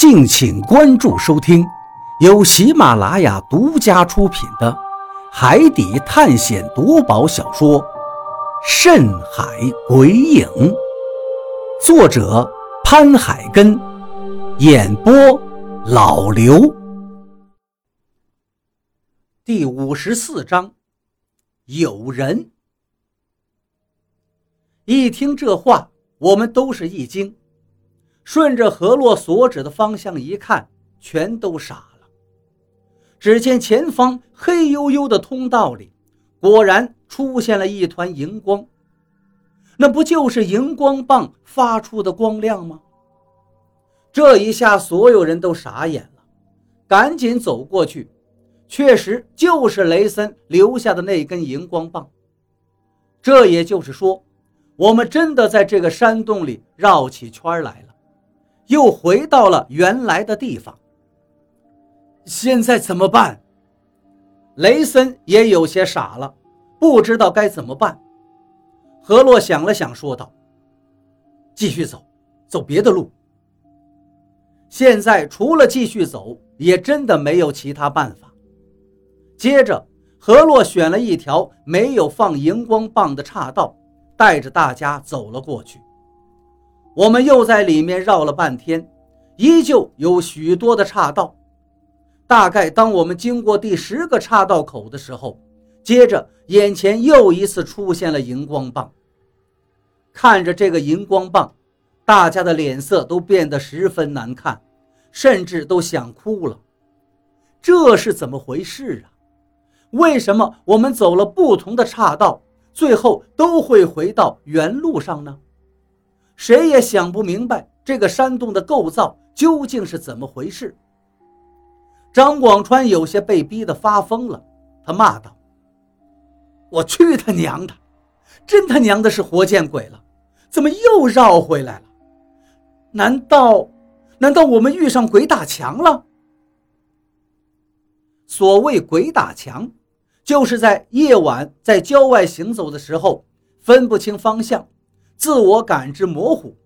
敬请关注收听，由喜马拉雅独家出品的《海底探险夺宝小说》《深海鬼影》，作者潘海根，演播老刘。第五十四章，有人。一听这话，我们都是一惊。顺着河洛所指的方向一看，全都傻了。只见前方黑黝黝的通道里，果然出现了一团荧光。那不就是荧光棒发出的光亮吗？这一下，所有人都傻眼了，赶紧走过去。确实，就是雷森留下的那根荧光棒。这也就是说，我们真的在这个山洞里绕起圈来了。又回到了原来的地方。现在怎么办？雷森也有些傻了，不知道该怎么办。何洛想了想，说道：“继续走，走别的路。现在除了继续走，也真的没有其他办法。”接着，何洛选了一条没有放荧光棒的岔道，带着大家走了过去。我们又在里面绕了半天，依旧有许多的岔道。大概当我们经过第十个岔道口的时候，接着眼前又一次出现了荧光棒。看着这个荧光棒，大家的脸色都变得十分难看，甚至都想哭了。这是怎么回事啊？为什么我们走了不同的岔道，最后都会回到原路上呢？谁也想不明白这个山洞的构造究竟是怎么回事。张广川有些被逼得发疯了，他骂道：“我去他娘的！真他娘的是活见鬼了！怎么又绕回来了？难道，难道我们遇上鬼打墙了？”所谓鬼打墙，就是在夜晚在郊外行走的时候分不清方向。自我感知模糊，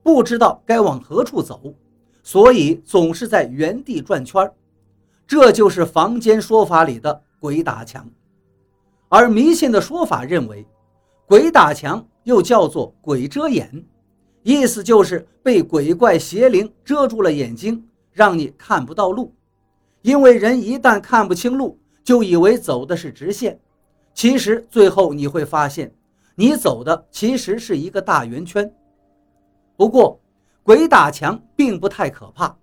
不知道该往何处走，所以总是在原地转圈这就是坊间说法里的鬼打墙。而迷信的说法认为，鬼打墙又叫做鬼遮眼，意思就是被鬼怪邪灵遮住了眼睛，让你看不到路。因为人一旦看不清路，就以为走的是直线，其实最后你会发现。你走的其实是一个大圆圈。不过，鬼打墙并不太可怕。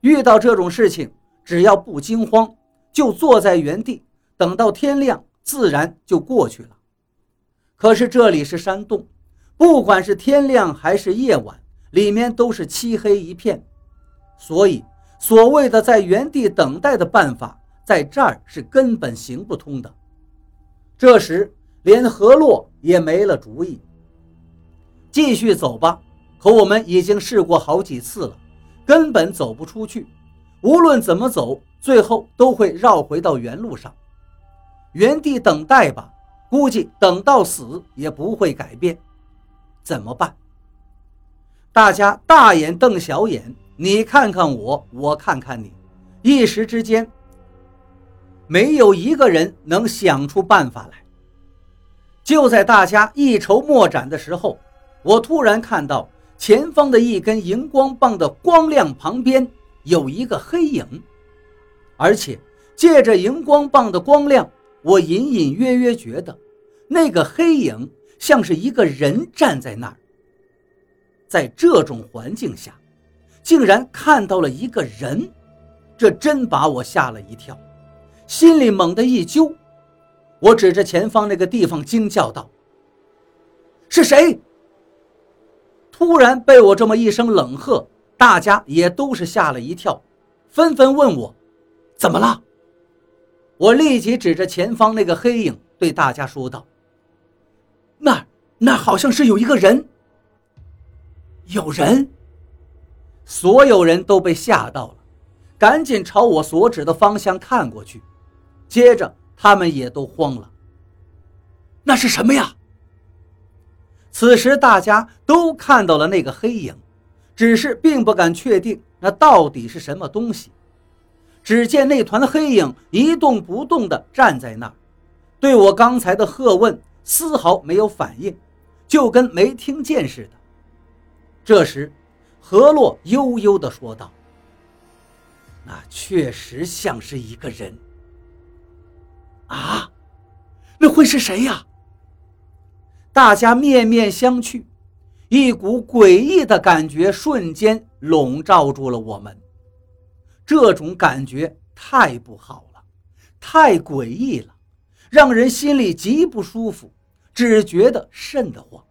遇到这种事情，只要不惊慌，就坐在原地，等到天亮，自然就过去了。可是这里是山洞，不管是天亮还是夜晚，里面都是漆黑一片，所以所谓的在原地等待的办法，在这儿是根本行不通的。这时，连何洛也没了主意。继续走吧，可我们已经试过好几次了，根本走不出去。无论怎么走，最后都会绕回到原路上。原地等待吧，估计等到死也不会改变。怎么办？大家大眼瞪小眼，你看看我，我看看你，一时之间，没有一个人能想出办法来。就在大家一筹莫展的时候，我突然看到前方的一根荧光棒的光亮旁边有一个黑影，而且借着荧光棒的光亮，我隐隐约约觉得那个黑影像是一个人站在那儿。在这种环境下，竟然看到了一个人，这真把我吓了一跳，心里猛地一揪。我指着前方那个地方惊叫道：“是谁？”突然被我这么一声冷喝，大家也都是吓了一跳，纷纷问我：“怎么了？”我立即指着前方那个黑影对大家说道：“那那好像是有一个人。”有人，所有人都被吓到了，赶紧朝我所指的方向看过去，接着。他们也都慌了。那是什么呀？此时大家都看到了那个黑影，只是并不敢确定那到底是什么东西。只见那团黑影一动不动地站在那儿，对我刚才的喝问丝毫没有反应，就跟没听见似的。这时，何洛悠悠地说道：“那确实像是一个人。啊，那会是谁呀？”大家面面相觑，一股诡异的感觉瞬间笼罩住了我们。这种感觉太不好了，太诡异了，让人心里极不舒服，只觉得瘆得慌。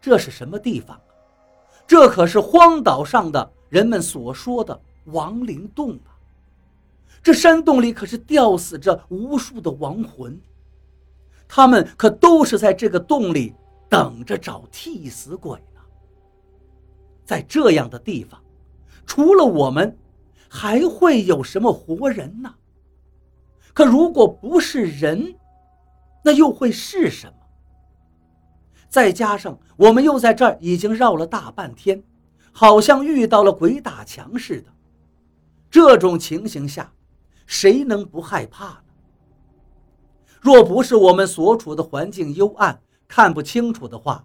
这是什么地方？这可是荒岛上的人们所说的亡灵洞啊！这山洞里可是吊死着无数的亡魂，他们可都是在这个洞里等着找替死鬼呢。在这样的地方，除了我们。还会有什么活人呢？可如果不是人，那又会是什么？再加上我们又在这儿已经绕了大半天，好像遇到了鬼打墙似的。这种情形下，谁能不害怕呢？若不是我们所处的环境幽暗，看不清楚的话，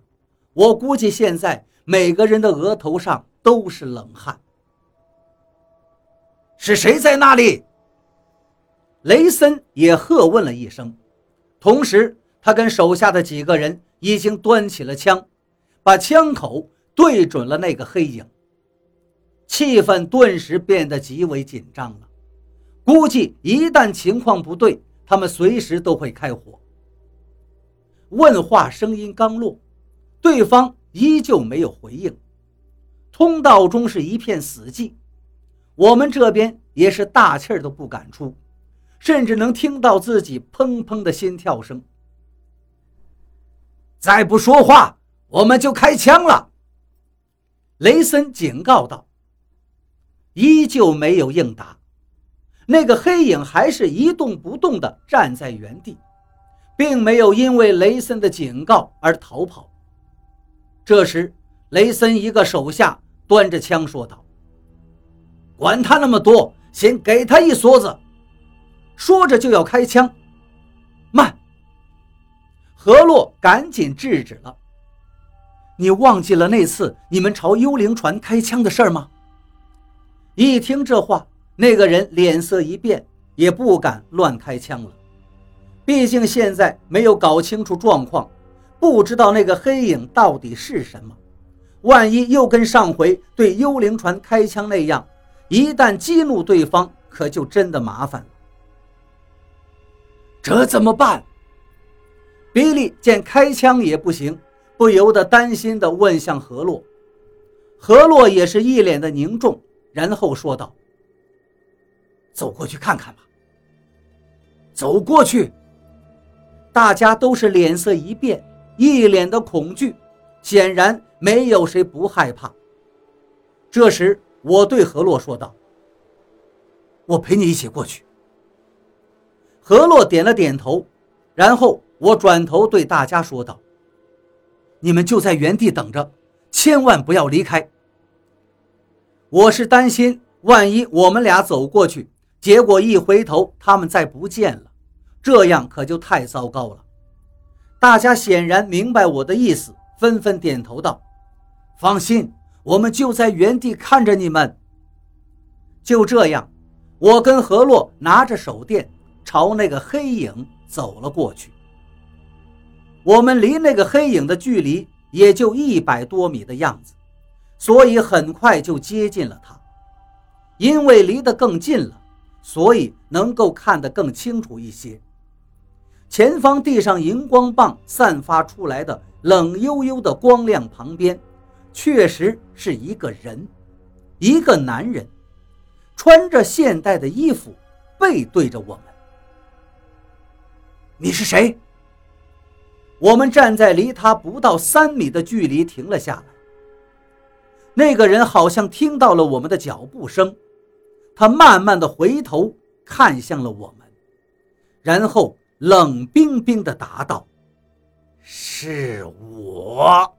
我估计现在每个人的额头上都是冷汗。是谁在那里？雷森也喝问了一声，同时他跟手下的几个人已经端起了枪，把枪口对准了那个黑影。气氛顿时变得极为紧张了，估计一旦情况不对，他们随时都会开火。问话声音刚落，对方依旧没有回应，通道中是一片死寂。我们这边也是大气儿都不敢出，甚至能听到自己砰砰的心跳声。再不说话，我们就开枪了。”雷森警告道。依旧没有应答，那个黑影还是一动不动地站在原地，并没有因为雷森的警告而逃跑。这时，雷森一个手下端着枪说道。管他那么多，先给他一梭子！说着就要开枪，慢！何洛赶紧制止了。你忘记了那次你们朝幽灵船开枪的事吗？一听这话，那个人脸色一变，也不敢乱开枪了。毕竟现在没有搞清楚状况，不知道那个黑影到底是什么。万一又跟上回对幽灵船开枪那样……一旦激怒对方，可就真的麻烦了。这怎么办？比利见开枪也不行，不由得担心地问向何洛。何洛也是一脸的凝重，然后说道：“走过去看看吧。”走过去，大家都是脸色一变，一脸的恐惧，显然没有谁不害怕。这时。我对何洛说道：“我陪你一起过去。”何洛点了点头，然后我转头对大家说道：“你们就在原地等着，千万不要离开。我是担心，万一我们俩走过去，结果一回头他们再不见了，这样可就太糟糕了。”大家显然明白我的意思，纷纷点头道：“放心。”我们就在原地看着你们。就这样，我跟何洛拿着手电朝那个黑影走了过去。我们离那个黑影的距离也就一百多米的样子，所以很快就接近了他。因为离得更近了，所以能够看得更清楚一些。前方地上荧光棒散发出来的冷幽幽的光亮旁边。确实是一个人，一个男人，穿着现代的衣服，背对着我们。你是谁？我们站在离他不到三米的距离停了下来。那个人好像听到了我们的脚步声，他慢慢的回头看向了我们，然后冷冰冰的答道：“是我。”